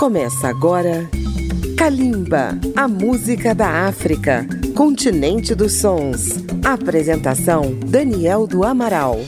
Começa agora Kalimba, a música da África, continente dos sons. Apresentação Daniel do Amaral.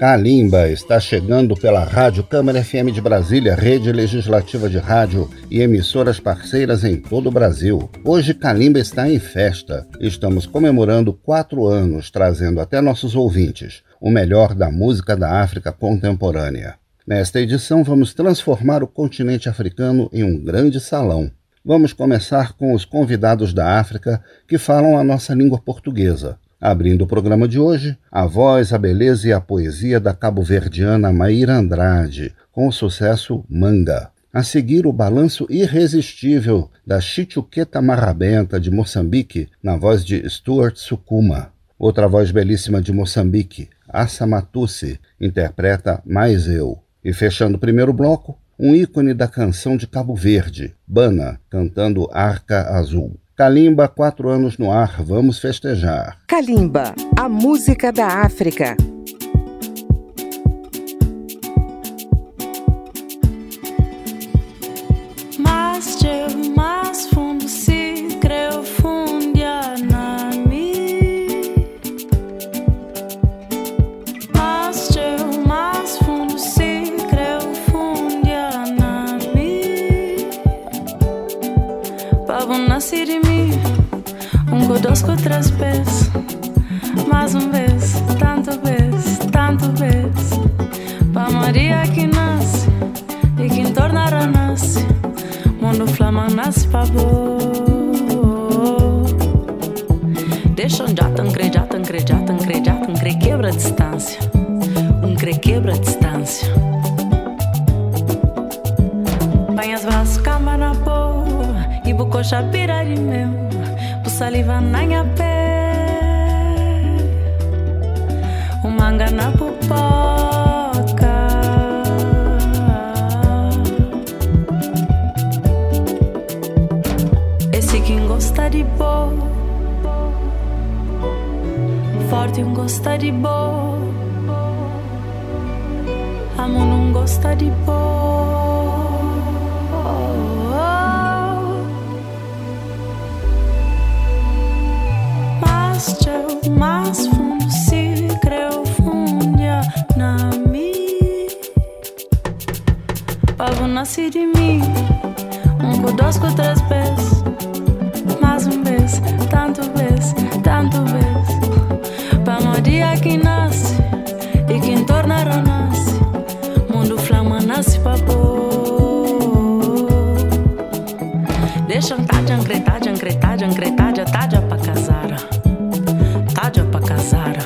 Kalimba está chegando pela Rádio Câmara FM de Brasília, rede legislativa de rádio e emissoras parceiras em todo o Brasil. Hoje Kalimba está em festa. Estamos comemorando quatro anos, trazendo até nossos ouvintes o melhor da música da África contemporânea. Nesta edição, vamos transformar o continente africano em um grande salão. Vamos começar com os convidados da África que falam a nossa língua portuguesa. Abrindo o programa de hoje, a voz, a beleza e a poesia da cabo-verdiana Maíra Andrade, com o sucesso Manga. A seguir, o balanço irresistível da Chichuqueta Marrabenta de Moçambique, na voz de Stuart Sukuma. Outra voz belíssima de Moçambique, Assa Matusse, interpreta Mais Eu. E fechando o primeiro bloco, um ícone da canção de Cabo Verde, Bana, cantando Arca Azul. Kalimba, quatro anos no ar, vamos festejar. Kalimba, a música da África. Dos com três pés. Mais um vez, tanto vez, tanto vez. Para Maria que nasce e que torna a nasce. Mundo flama nasce para Deixa pira de meu saliva na minha pé, o manga na pupoca. Esse quem gosta de boa, forte um gosta de boa, amo não gosta de boa. Nasce de mim, um dois três pés, mais um vez, tanto vez, tanto vez. Para dia que nasce e quem torna nasce, mundo flama nasce pôr. Deixa tá ancretar, de ancretar, de tá de pra casar rádio para casar.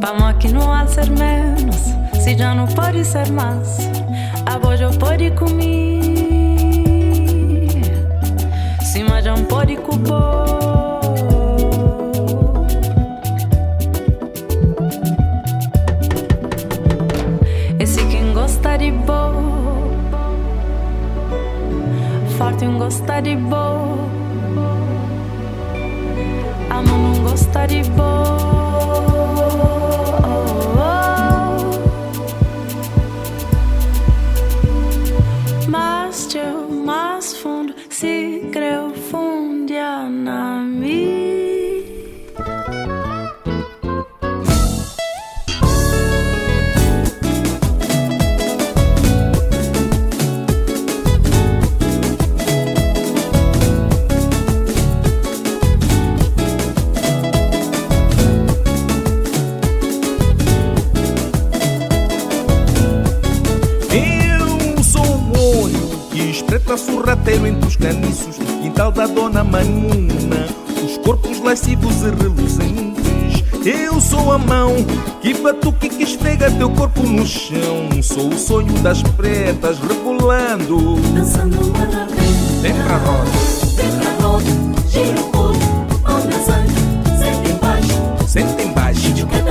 Vamos que há ser menos, se já não pode ser mais, a voz já pode comer. Se já não pode quem gosta de boa, forte um gosta de boa. Amo não gostar de boa. Sorrateiro entre os caniços, quintal da dona Manuna, os corpos lascivos e reluzentes. Eu sou a mão que batuque que esfrega teu corpo no chão. Sou o sonho das pretas rebolando. Dançando pra roda. Vem pra roda. Gira o corpo. Onda sangue. Sente embaixo. Sente embaixo. Índio que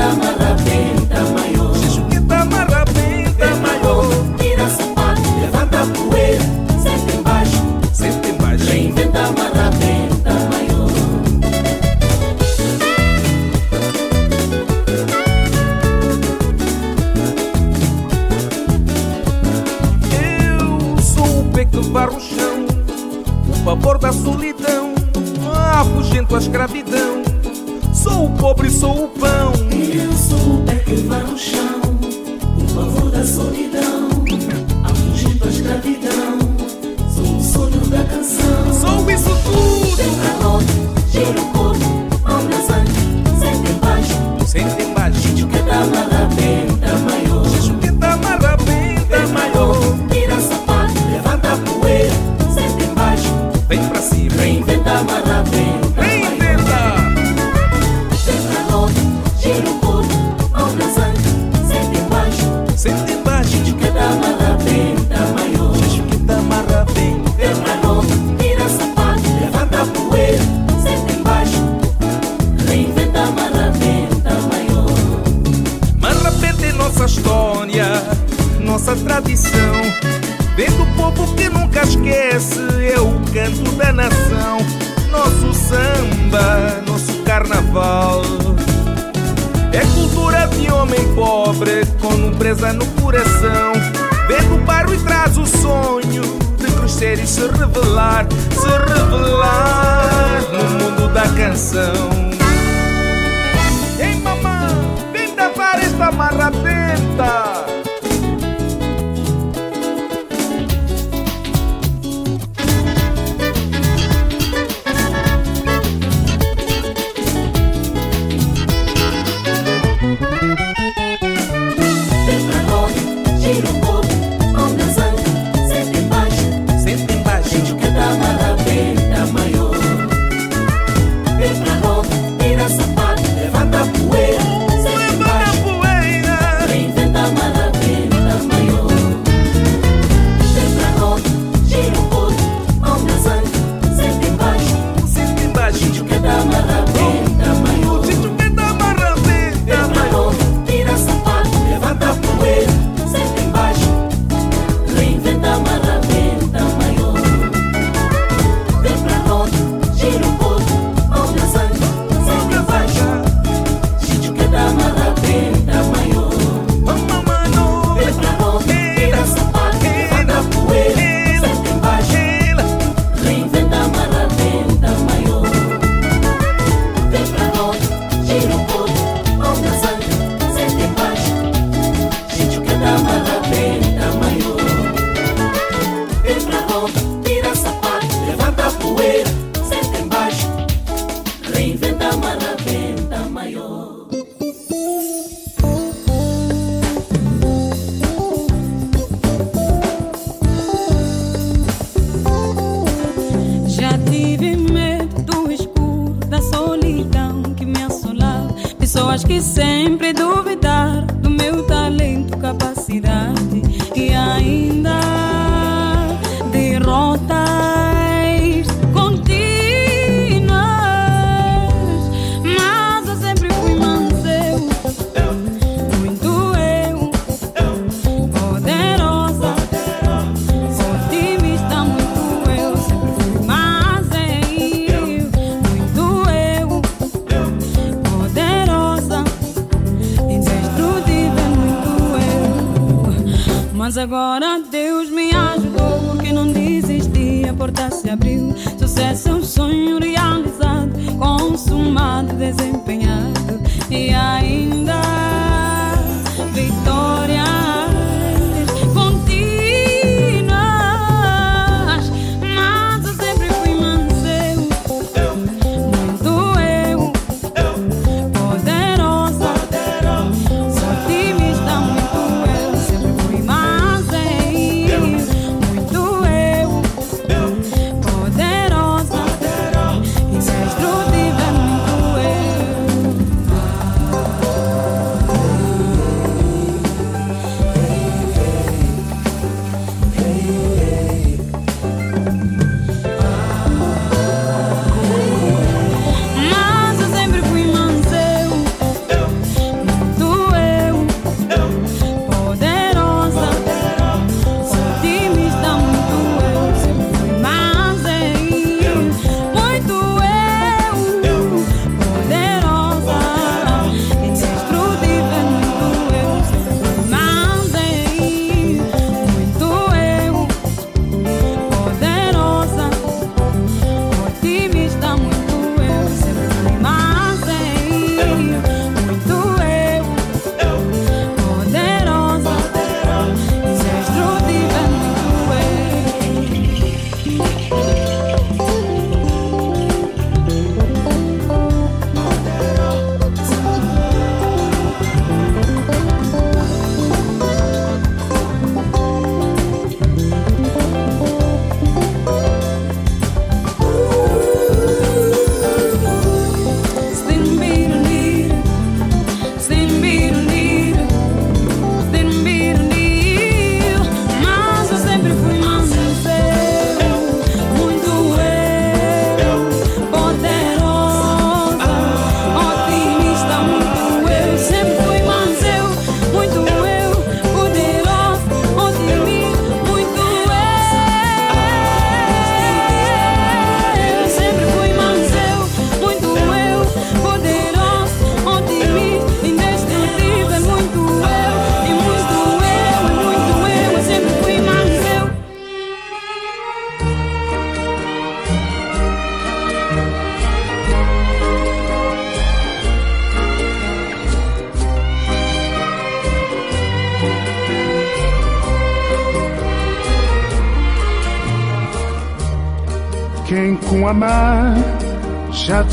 escravidão.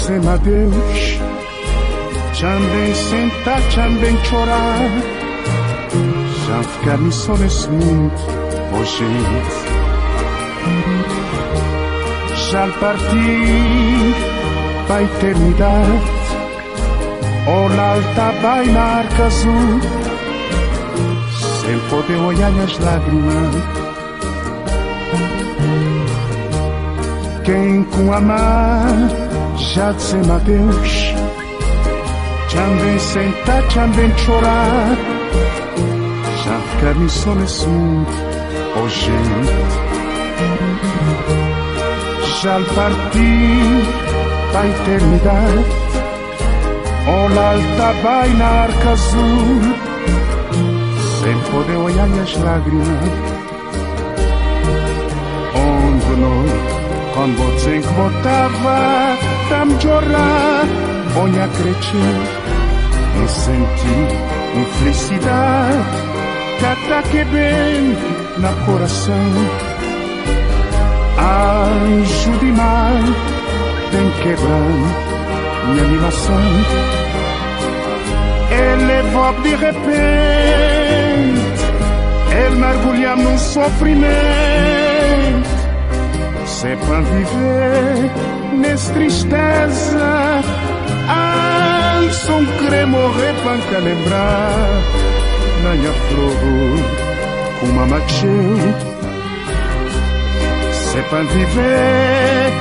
Dizem adeus, também sentar, também chorar, já ficar só nesse mundo, oh gente, já partir para a eternidade, olhar tá vai arca azul, sem poder olhar as lágrimas. Quem com amar viață mă gâși Ce-am vinsentat, ce-am venciorat Já camisola sunt o gente Já partir pra eternidade Un'altra vaina ar căzut. Sem poder olhar minhas lágrimas Onde noi, quando você votava tam chorar, olha crescer e sentir uma felicidade que que bem na coração. Anjo de mar, tem quebrando minha animação. Ele volta de repente, ele mergulha num sofrimento se para viver nessa tristeza. Só querer morrer que lembrar. Na minha flor, uma macheu. Se para viver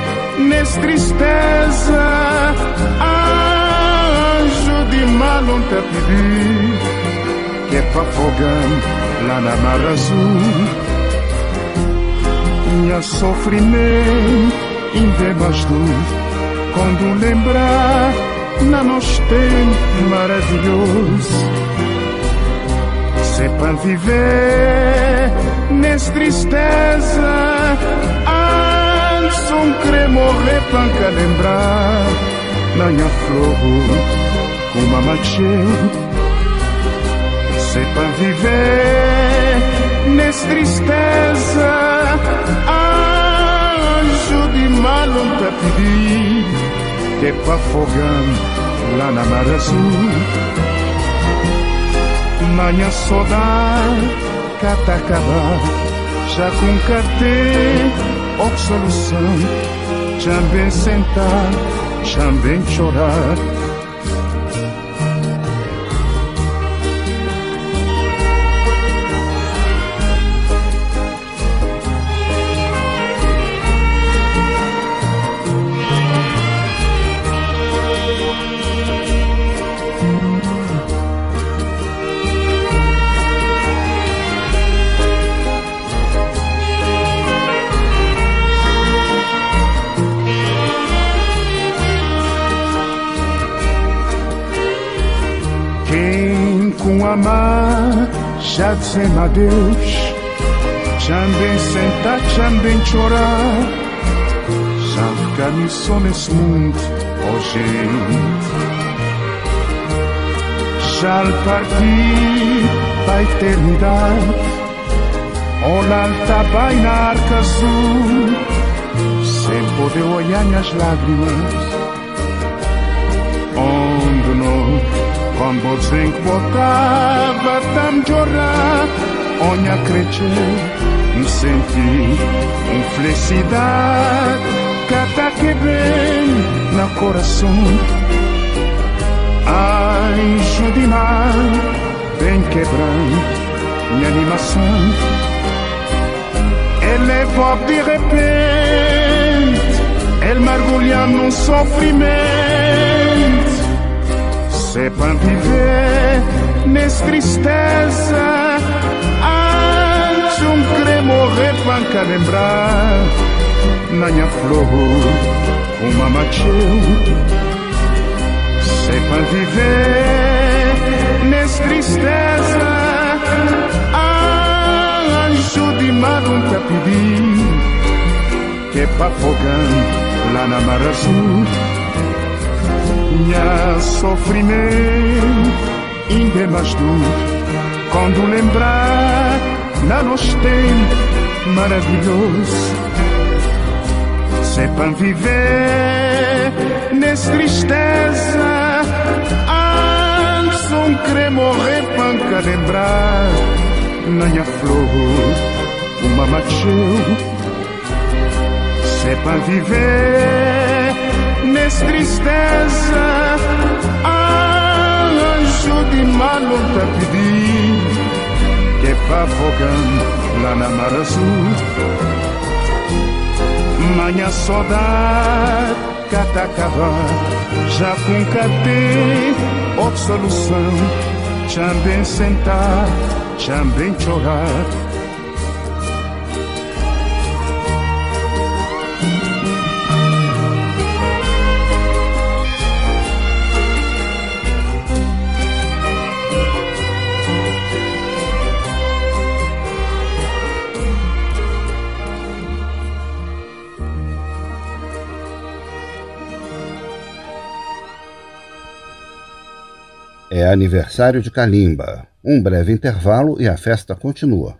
nessa tristeza. Anjo de não te pedir. Que é para afogar lá na mar azul minha sofrimento ainda mais dor quando lembrar na nosso tempo maravilhoso se para viver nessa tristeza antes um morrer para lembrar na minha flor com uma macheu se para viver nessa tristeza Anjo de mal não te pedi Que é para afogar lá na mar azul. Manhã saudade cata acabar Já com catê ou solução Também sentar, também chorar dizem adeus. Também sentar, também chorar. Já ficar só nesse mundo, oh gente. Já para a eternidade. Tá bem na arca azul, sem poder olhar as lágrimas. Onde não quando você botava tam chorar, olha crescer, me senti uma felicidade, cada que vem no coração. Anjo de mar, vem quebrando minha animação. Ele volta de repente, ele mergulha num sofrimento é para viver nessa tristeza. Antes um querer morrer para lembrar. Minha flor, uma macheu Se é para viver nessa tristeza. Anjo de mar um te pedir Que é para afogar lá na mar azul minha sofrimento ainda é mais duro quando lembrar na nosso tempo maravilhoso. C'est pas viver nessa tristeza Anson querer morrer pra lembrar. Na minha flor, uma macheu. C'est pas viver nessa tristeza Anjo de malo tá pedindo Que é pra fogar lá na mar azul. Manhã saudade catacava Já com cadê outra solução Também sentar, também chorar É aniversário de Kalimba. Um breve intervalo e a festa continua.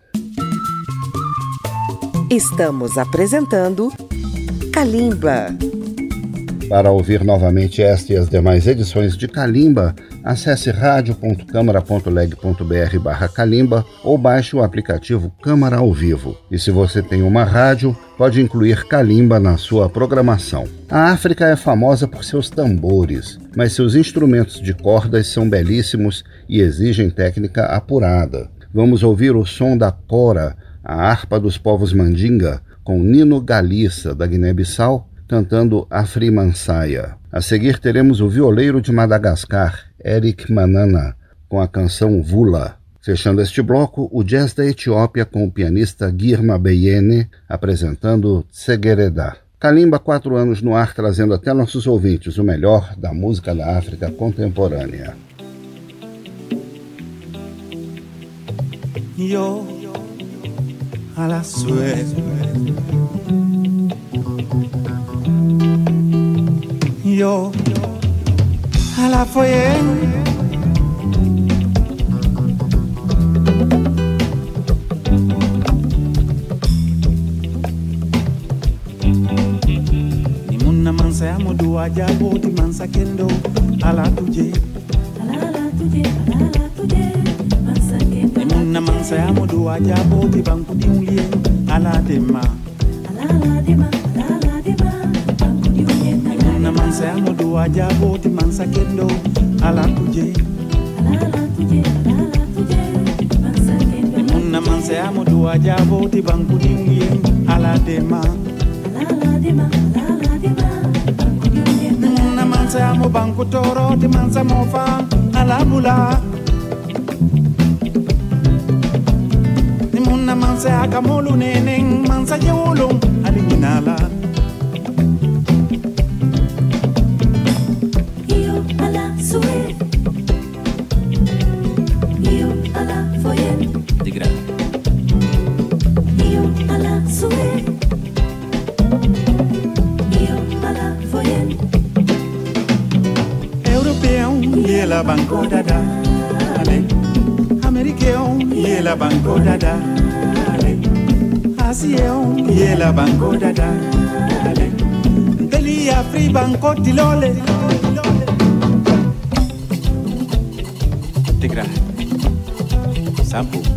Estamos apresentando Kalimba. Para ouvir novamente esta e as demais edições de Kalimba, acesse radio.câmara.leg.br barra Kalimba ou baixe o aplicativo Câmara ao Vivo. E se você tem uma rádio, pode incluir Kalimba na sua programação. A África é famosa por seus tambores, mas seus instrumentos de cordas são belíssimos e exigem técnica apurada. Vamos ouvir o som da cora, a harpa dos povos Mandinga, com Nino Galissa, da Guiné-Bissau, cantando Afrimansaia. A seguir teremos o violeiro de Madagascar, Eric Manana, com a canção Vula. Fechando este bloco, o jazz da Etiópia com o pianista Girma Beyene apresentando Tsegereda. Kalimba, quatro anos no ar, trazendo até nossos ouvintes o melhor da música da África contemporânea. Yo, a la suerte. Yo, a la foyer. Ni munna mansa ya mudu ajabu di mansa kendo ala tuje. Munna mansa ya mudu ajabu di bangku diulie ala dema. Ni munna mansa se amodo ajabo ti mansa kendo. Ala kuje munna manse amodo ajabo ti bankudi nguye ala dema munna manse amo banku toro ti mansa mofa. Ala bula munna manse akamolu mansa jewolong alikinala. La banco dada. Ale. Américain, y la banco dada. Ale. Asien, y la banco dada. Ale. Deli Afri banco tilole. Digra. Sampo.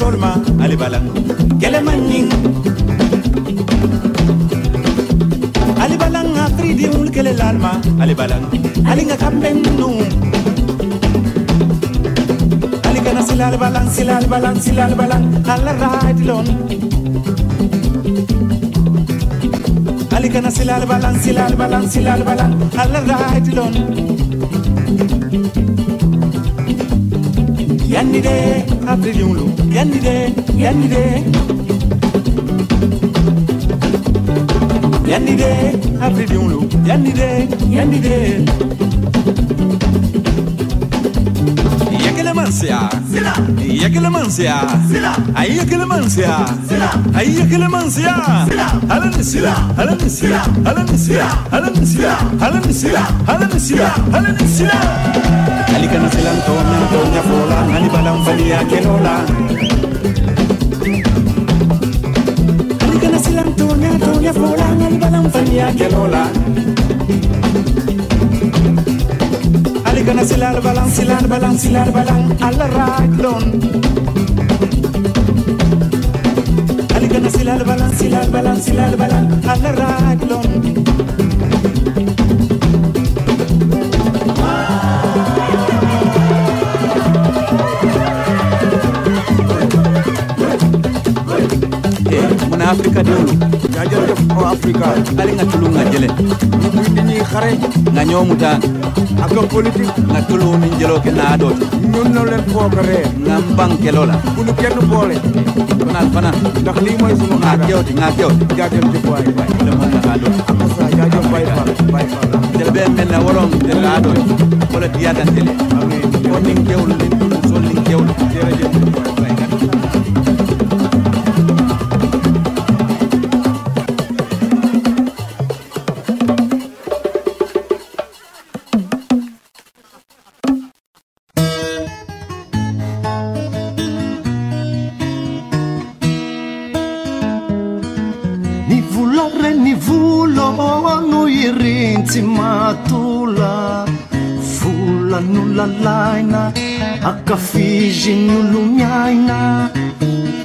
solma ale bala. Kelema ñin ale bala nga fridiŋul kele lalma ale bala. Ale nga kamben nuŋ ale kana silal balan silal balan silal ala ale kana silal silal silal ala afilion lo yanide yanide. Yanide afilion lo yanide yanide. Mancia, y es que le mancia, ahí es que le mancia, ahí es que le mancia, a la necesidad, a la necesidad, a la necesidad, a la necesidad, a la necesidad, a la necesidad, a la necesidad alikana silanto mento nyafola nani balamfani yake lola. Alikana silanto mento nyafola nani balamfani yake lola. Alikana silar balan silar balan silar balan alla raglon alikana silar balan silar balan silar balan alla raglon africa dewlu ya jërëjëf o africa ale nga tulu nga jële. Ñu muy di ñuy xare. Nga ñoomuta aka politique. Nga tulu ni jëloo ke naa dooti ñun no leen foogaree nga mbanke loola. Bu nu kenn boole. Fanaat fana. Ndax lii mooy sunu aada. nga kewti nga kewti jaajëf jëf waay. Waay le mën nga doot akosa jaajëf bay fal bay fal jël bee mel ne waroon jël naa dooti wala diyaatante le kon ni izy ny olo miaina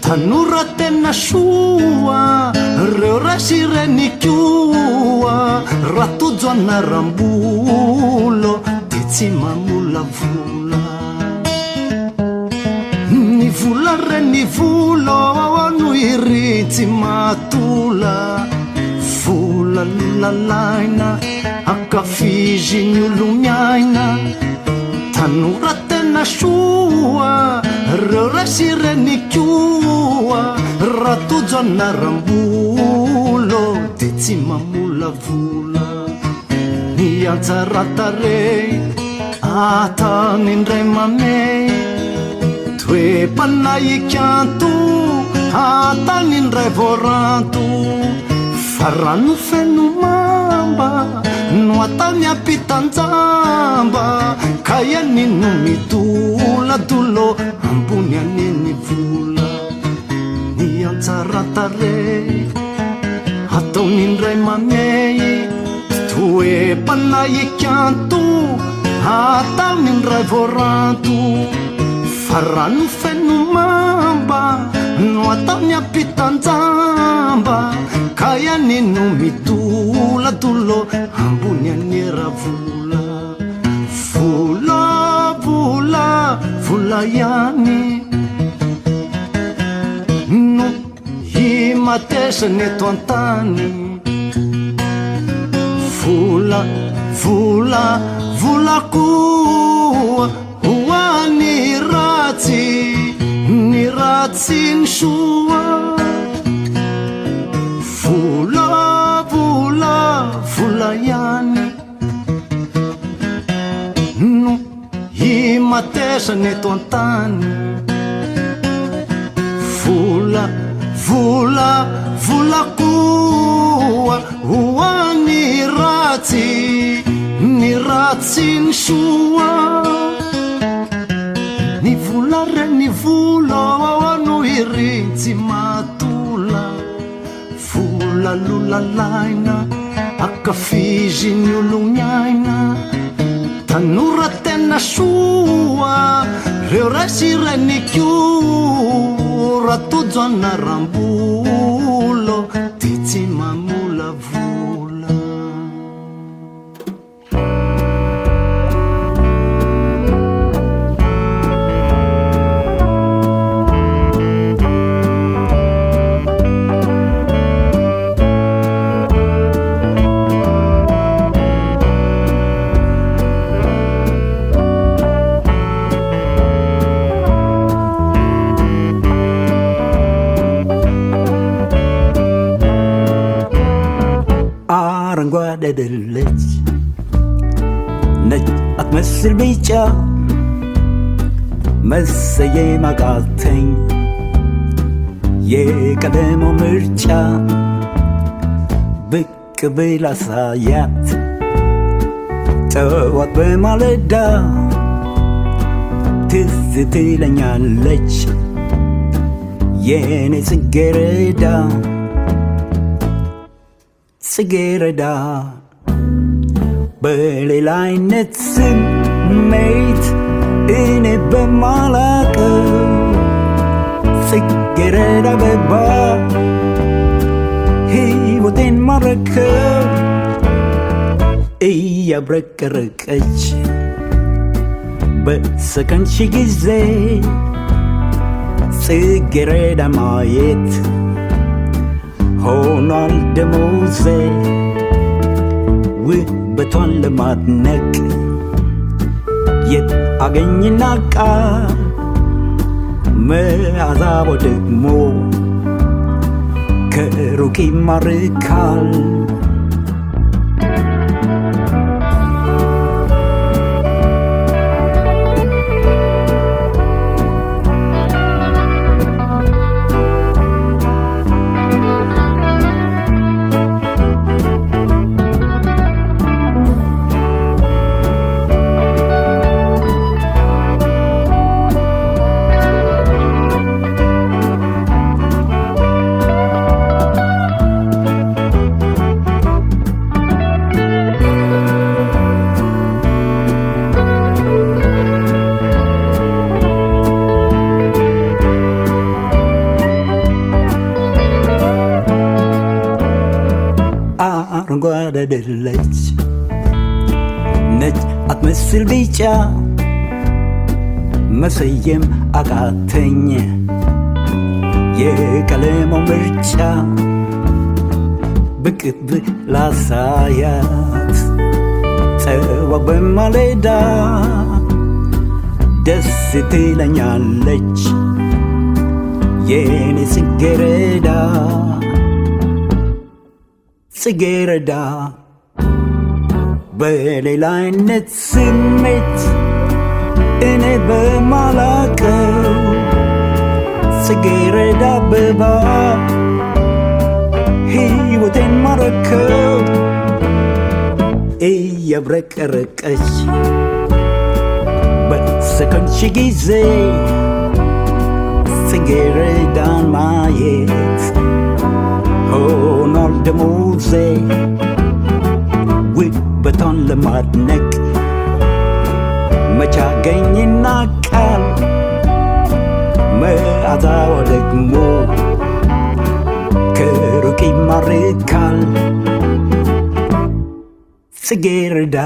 tanora tena soa reo rasy renikoa raha tojo anaram-bolo de tsy mamolavola ny vola reny volo no iri tsy matola. Vola lalaina akafizy ny olo miaina tanora tena soa asireny koa ratojo anarambolo anaram-bolo de tsy mamolavola ny anjaratare atany indray mame. Toepanahikanto atany indray voaranto. Fa rano feno mamba no atany ampitanjamba ka kayani no mitoladola ambony aniny vola. Ny antsaratare ataonindray mamey toe mpanaikanto ataonindray voranto fa rano fenomamba no ataony ampitanjamba ka iany no mitolatolo ambony anera vola vola vola vola iany no himatesany eto an-tany. Vola vola volakoa hoany ratsy. ny ratsiny soa. Vola vola ihany. No himatesany eto an-tany. Vola vola koa hoany ratsy. Ny ratsiny soa. volareny vola ano iry tsy matola. Vola lolalaina akafiziny ologny aina. Tanora tena soa reo rasy reny ko ratojo ana አይደለች ነጭ አትመስል ቢጫ መሰየም አቃተኝ የቀደሞ ምርጫ ብቅ ብል አሳያት። ጠዋት በማለዳ ትዝ ትለኛለች። የኔ ጽጌረዳ ጽጌረዳ በሌላ አይነት ስሜት እኔ በማላቀው ጽጌረዳ አበባ ሕይወቴን ማረከው እያብረቀረቀች በሰከንድ ጊዜ ጽጌረዳ ማየት ሆኗል ደሞዜ ውበቷን ለማድነቅ የት አገኝና ቃል መዓዛቦ ደግሞ ከሩቅ ይማርካል አይደለች ነጭ አትመስል ቢጫ መሰየም አቃተኝ። የቀለሞ ምርጫ ብቅ ላሳያት። ጠዋ በማለዳ ደስ ትለኛለች። የኔ ጽጌረዳ ጽጌረዳ በሌላ አይነት ስሜት እኔ በማላቀው ጽጌረዳ አበባ ሕይወቴን ማረከው እያብረቀረቀች በሰከንድ ጊዜ ጽጌረዳን ማየት ሆኗል ደሞዜ ውበቷን ለማድነቅ መቻገኝና ቃል መዓዛዋ ደግሞ ከሩቅ ይማርካል ጽጌረዳ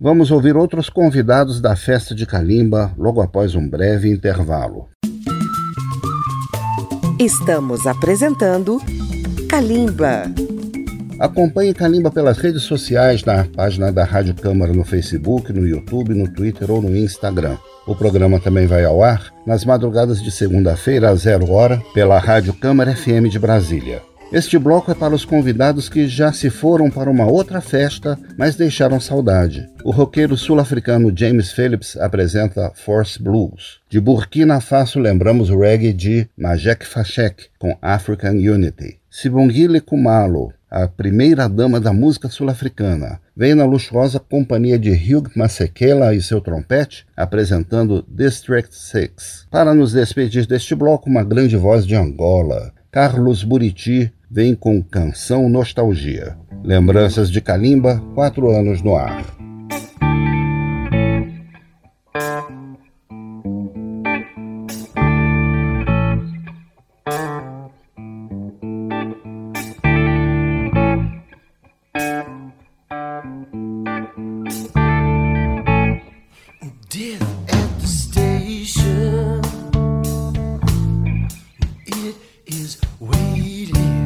Vamos ouvir outros convidados da festa de Calimba logo após um breve intervalo. Estamos apresentando Calimba. Acompanhe Calimba pelas redes sociais na página da Rádio Câmara no Facebook, no YouTube, no Twitter ou no Instagram. O programa também vai ao ar nas madrugadas de segunda-feira às zero hora pela Rádio Câmara FM de Brasília. Este bloco é para os convidados que já se foram para uma outra festa, mas deixaram saudade. O roqueiro sul-africano James Phillips apresenta Force Blues. De Burkina Faso lembramos o reggae de Majek Fashek com African Unity. Sibongile Kumalo, a primeira dama da música sul-africana, vem na luxuosa companhia de Hugh Masekela e seu trompete, apresentando District 6. Para nos despedir deste bloco, uma grande voz de Angola, Carlos Buriti, vem com Canção Nostalgia. Lembranças de Kalimba, quatro anos no ar. Is waiting.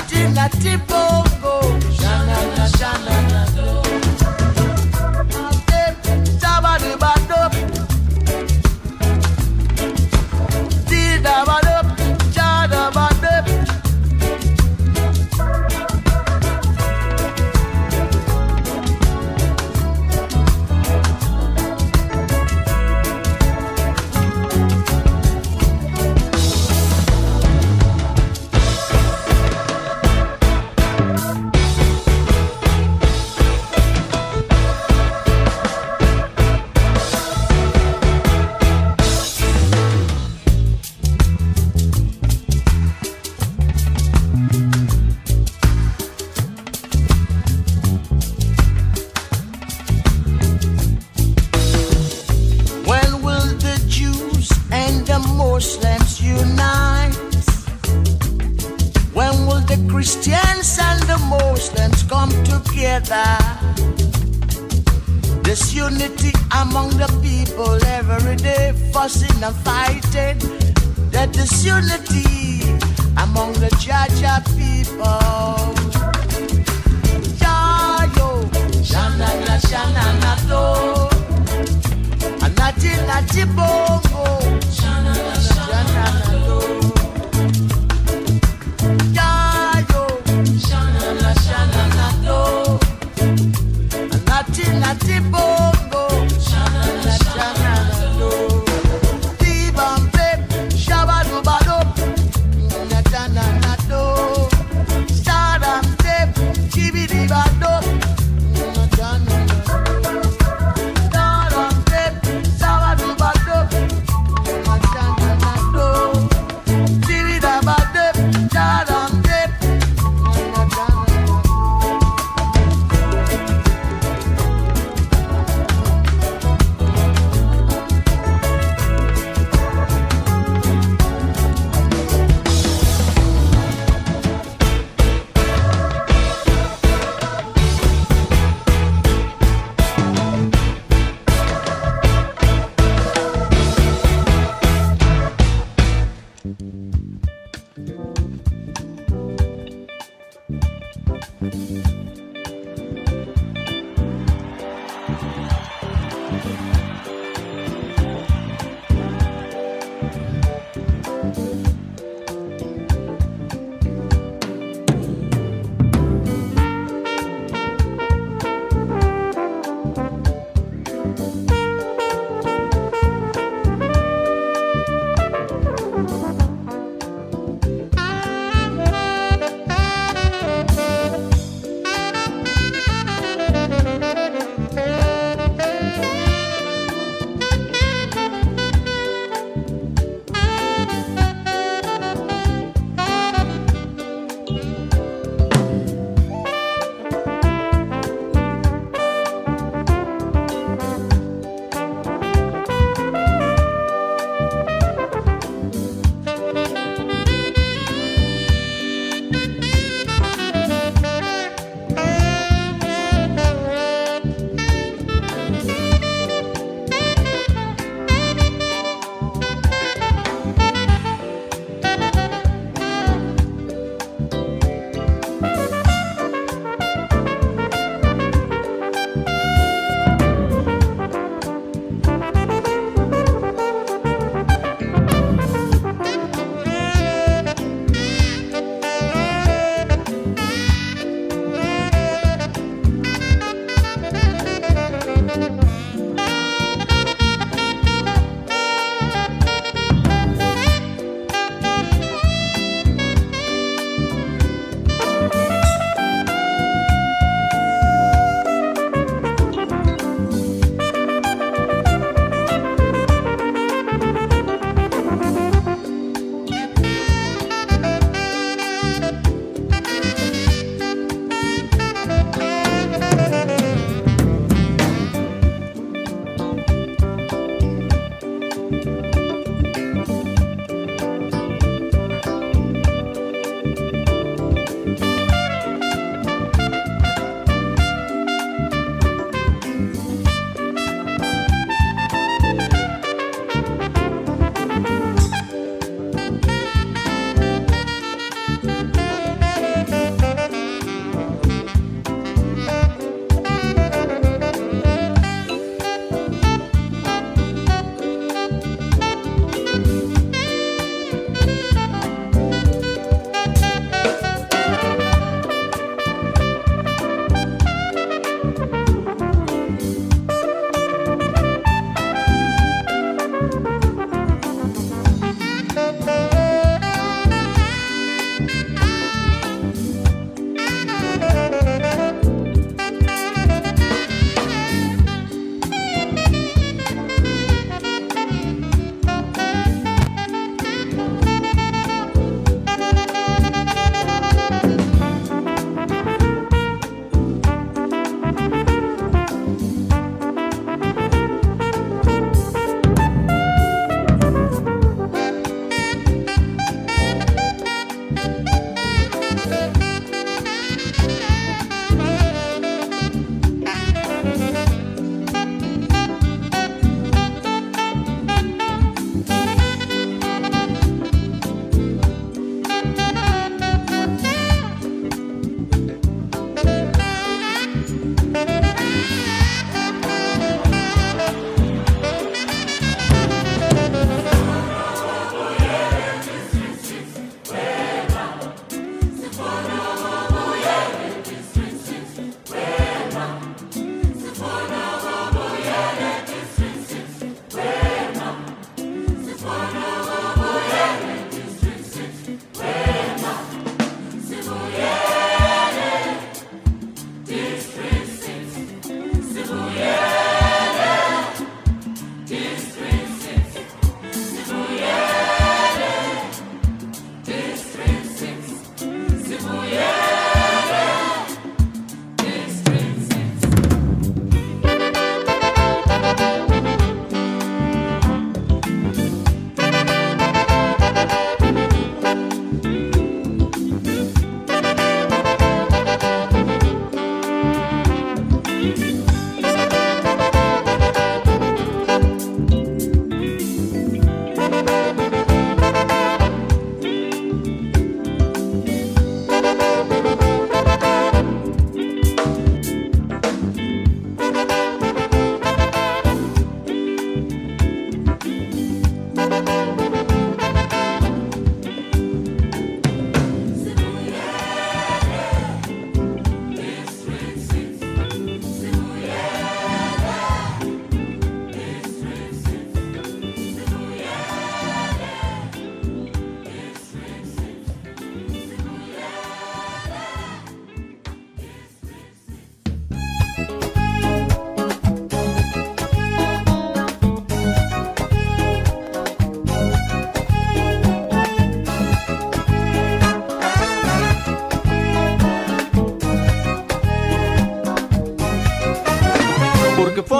Latina Tibongo, Shana, Shana, Shana,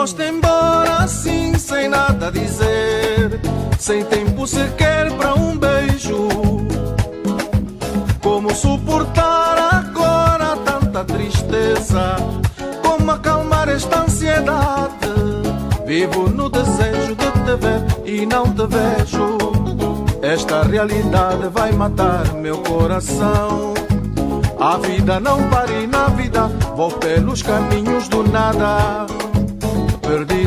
foste embora assim, sem nada dizer, sem tempo sequer para um beijo. Como suportar agora tanta tristeza? Como acalmar esta ansiedade? Vivo no desejo de te ver e não te vejo. Esta realidade vai matar meu coração. A vida não para e na vida vou pelos caminhos do nada.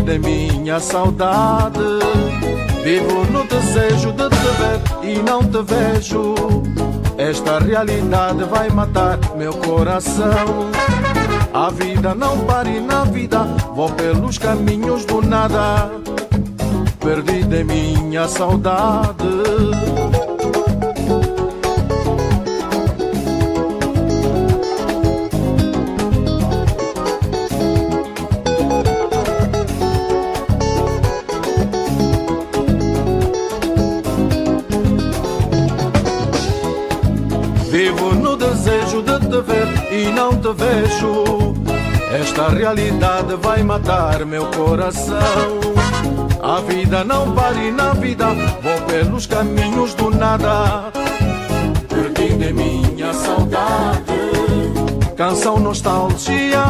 Em minha saudade. Vivo no desejo de te ver e não te vejo. Esta realidade vai matar meu coração. A vida não para e na vida vou pelos caminhos do nada. Perdida em minha saudade. De ver e não te vejo. Esta realidade vai matar meu coração. A vida não para e na vida vou pelos caminhos do nada. Perdendo em minha saudade. Canção nostalgia,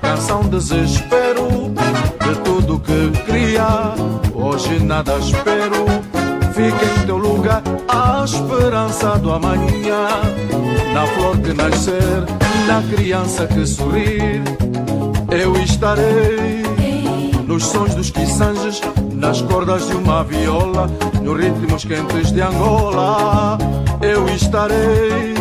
canção desespero. De tudo que queria, hoje nada espero. Fica em teu lugar a esperança do amanhã. Na flor que nascer, na criança que sorrir. Eu estarei nos sons dos quiçanges, nas cordas de uma viola, nos ritmos quentes de Angola. Eu estarei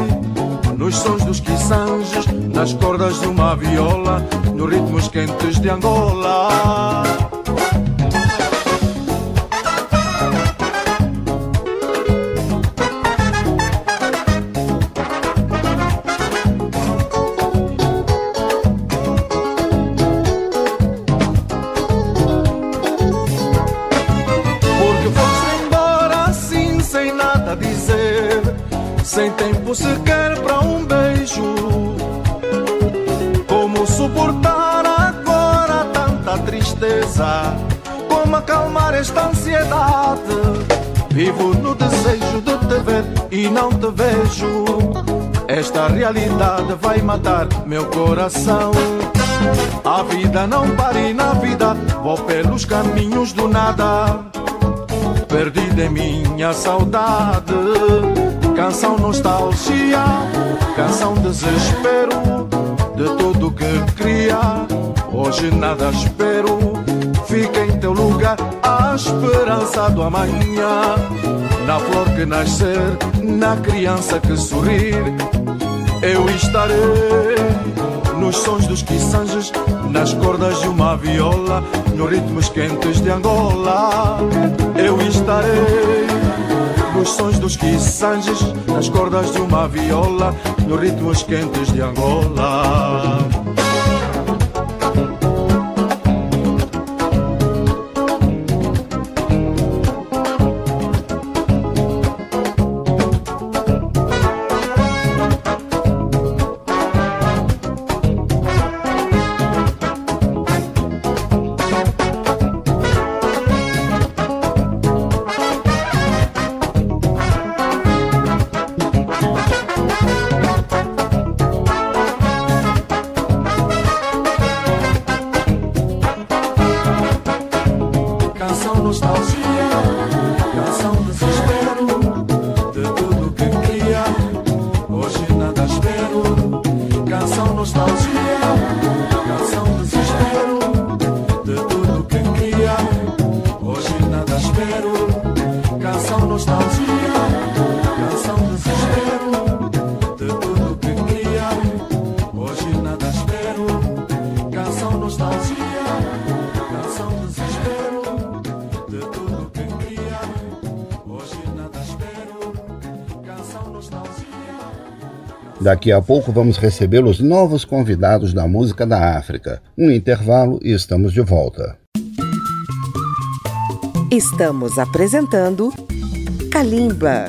nos sons dos quiçanges, nas cordas de uma viola, nos ritmos quentes de Angola. Acalmar esta ansiedade? Vivo no desejo de te ver e não te vejo. Esta realidade vai matar meu coração. A vida não para e na vida vou pelos caminhos do nada. Perdida em minha saudade. Canção nostalgia, canção desespero. De tudo que queria, hoje nada espero. Fica em teu lugar a esperança do amanhã. Na flor que nascer, na criança que sorrir. Eu estarei nos sons dos quiçanges, nas cordas de uma viola, nos ritmos quentes de Angola. Eu estarei nos sons dos quiçanges, nas cordas de uma viola, nos ritmos quentes de Angola. Daqui a pouco vamos receber os novos convidados da música da África. Um intervalo e estamos de volta. Estamos apresentando Kalimba.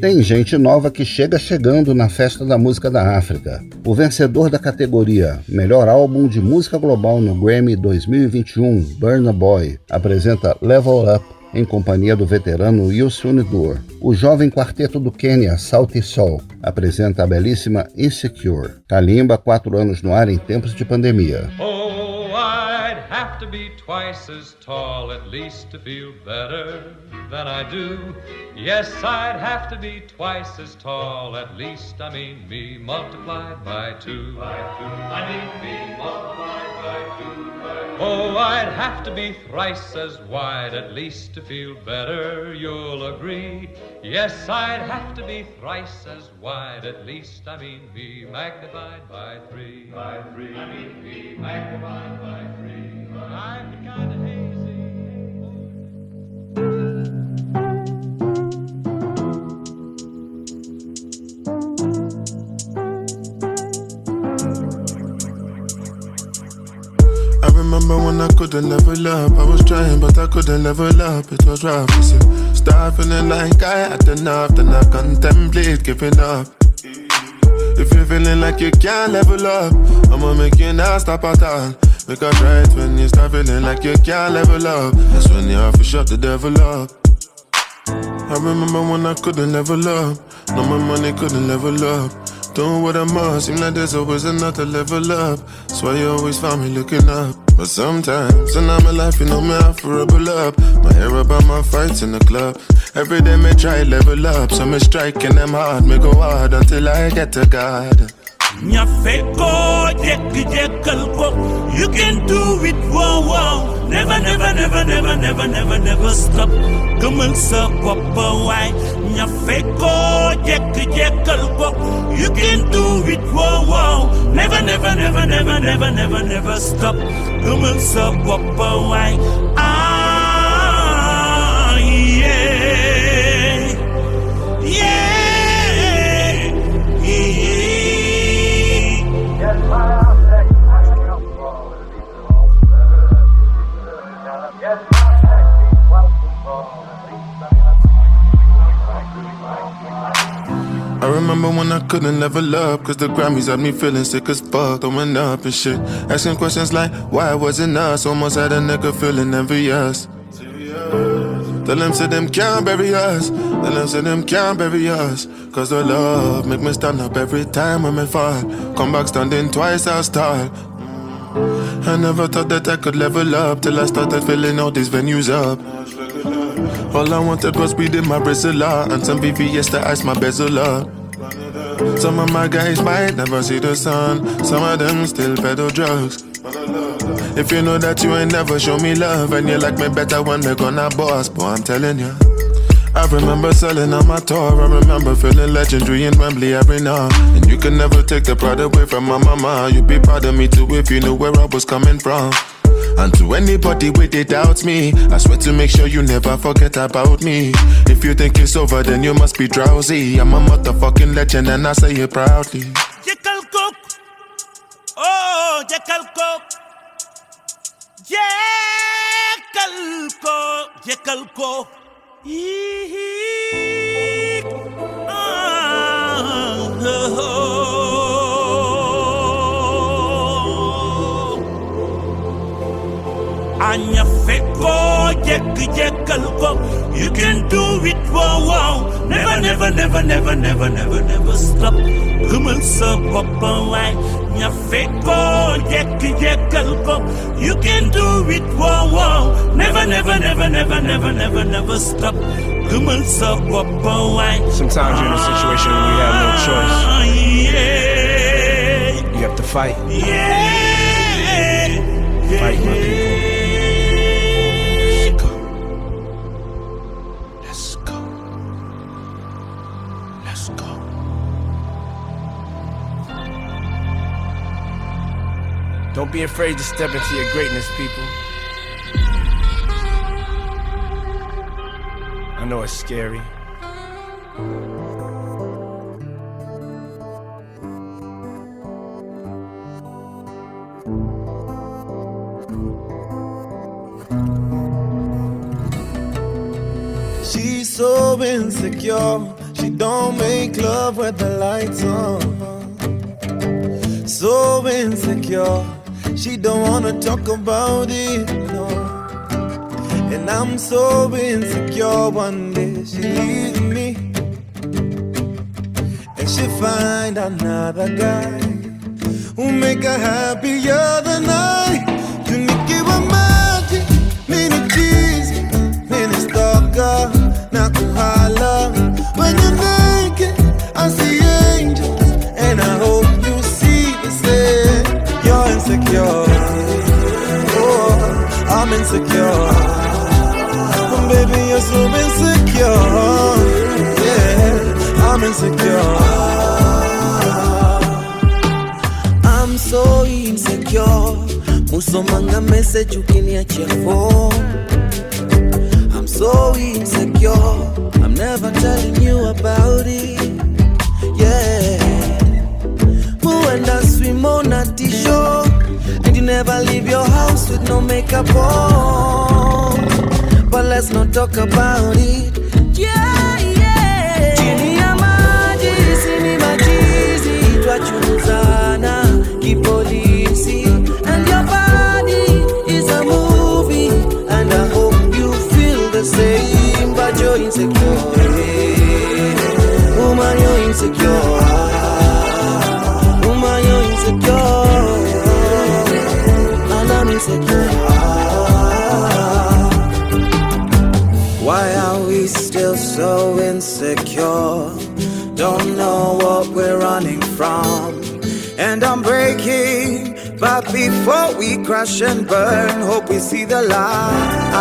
tem gente nova que chega chegando na Festa da Música da África. O vencedor da categoria Melhor Álbum de Música Global no Grammy 2021, Burna Boy, apresenta Level Up em companhia do veterano Yusuf Dur. O jovem quarteto do Quênia, Salty Soul, apresenta a belíssima Insecure. Kalimba, quatro anos no ar em tempos de pandemia. Oh, I'd have to be twice as tall at least to feel better than I do. Yes, I'd have to be twice as tall at least. I mean me multiplied by two. By two. I mean me multiplied by two. Oh, I'd have to be thrice as wide at least to feel better, you'll agree. Yes, I'd have to be thrice as wide at least. I mean, be magnified by three. By three. I mean, be magnified by three. I remember when I couldn't level up. I was trying, but I couldn't level up. It was rough. You see, start feeling like I had enough, then I contemplate giving up. If you're feeling like you can't level up, I'ma make you not stop at all. Because right when you start feeling like you can't level up, that's when you have to shut the devil up. I remember when I couldn't level up, no my money couldn't level up. Doing what I must, seem like there's always another level up. That's why you always find me looking up. But sometimes, and I'm life, you know me, I for rebel up. My hair about my fights in the club. Every day, me try level up. So me striking them hard, me go hard until I get to God. Nyafeko, jek jekal ko. You can do it, wow wow. Never, never, never, never, never, never, never stop. Kamal sa papa why. Nyafeko, jek jekal ko. You can do it, wow wow. Never, never, never, never, never, never, never stop. Kamal sa papa why. I remember when I couldn't level up, cause the Grammys had me feeling sick as fuck, throwing up and shit. Asking questions like, why wasn't us? Almost had a nigga feeling envious. Tell them say them can't bury us. Tell them say them can't bury us. Cause the love make me stand up every time when me fall. Come back standing twice as tall. I never thought that I could level up till I started filling all these venues up. All I wanted was weed in my Brazilla and some VVS to ice my bezel up. Some of my guys might never see the sun, some of them still peddle drugs. If you know that you ain't never show me love and you like me better when they gonna boss, boy, I'm telling you. I remember selling on my tour. I remember feeling legendary in Wembley every. And you can never take the pride away from my mama. You'd be proud of me too if you knew where I was coming from. And to anybody with it doubts me, I swear to make sure you never forget about me. If you think it's over, then you must be drowsy. I'm a motherfucking legend and I say it proudly. Jekyll Cook. Oh, Jekyll Cook. Jekyll Cook. Jekyll Cook. Ah, Anya feko, jek jekyll Cook. You can do it, wow, wow. Never, never, never, never, never, never, never stop. Kumul sa papa wai. Nya feko, jek jekyll Cook. You can do it, wow, wow. Never, never, never, never, never, never, never stop. Kumul sa papa wai. Sometimes you're in a situation where you have no choice. Ah, yeah. You have to fight. Yeah. Fight, my people. Don't be afraid to step into your greatness, people. I know it's scary. She's so insecure. She don't make love with the lights on. So insecure. She don't wanna talk about it, no. And I'm so insecure. One day she leaves me, and she find another guy who make her happier than I. Tunikiwa maji, mini cheesy, mini stalker, na kuhala. When you're naked, I see insecure, oh, I'm insecure. Baby, you're so insecure, yeah, I'm insecure. I'm so insecure. Musomanga message ukiniachia phone. I'm so insecure. I'm never telling you about it. Yeah. Muenda swim on a t-shirt. And you never leave your house with no makeup on. But let's not talk about it. Yeah, yeah. Chini ya sini machizi, kipolisi. And your body is a movie, and I hope you feel the same. But you're insecure, woman, you're insecure. So insecure? Don't know what we're running from. And I'm breaking, but before we crash and burn, hope we see the light.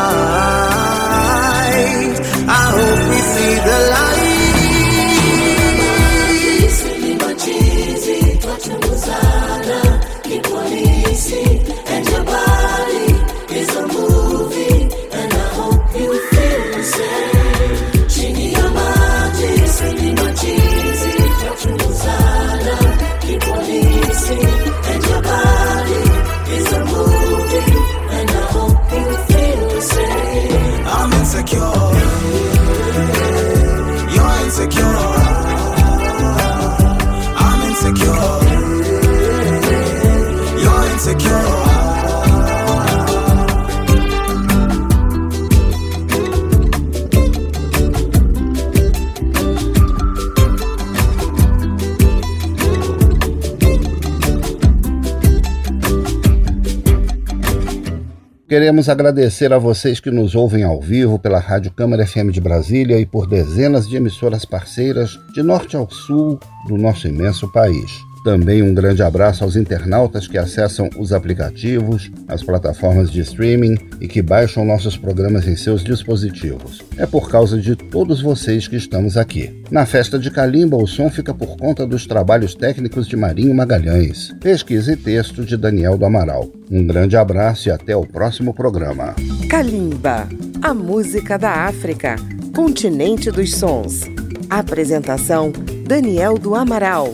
I hope we see the light. Queremos agradecer a vocês que nos ouvem ao vivo pela Rádio Câmara FM de Brasília e por dezenas de emissoras parceiras de norte ao sul do nosso imenso país. Também um grande abraço aos internautas que acessam os aplicativos, as plataformas de streaming e que baixam nossos programas em seus dispositivos. É por causa de todos vocês que estamos aqui. Na festa de Calimba, o som fica por conta dos trabalhos técnicos de Marinho Magalhães. Pesquisa e texto de Daniel do Amaral. Um grande abraço e até o próximo programa. Kalimba, a música da África, continente dos sons. Apresentação: Daniel do Amaral.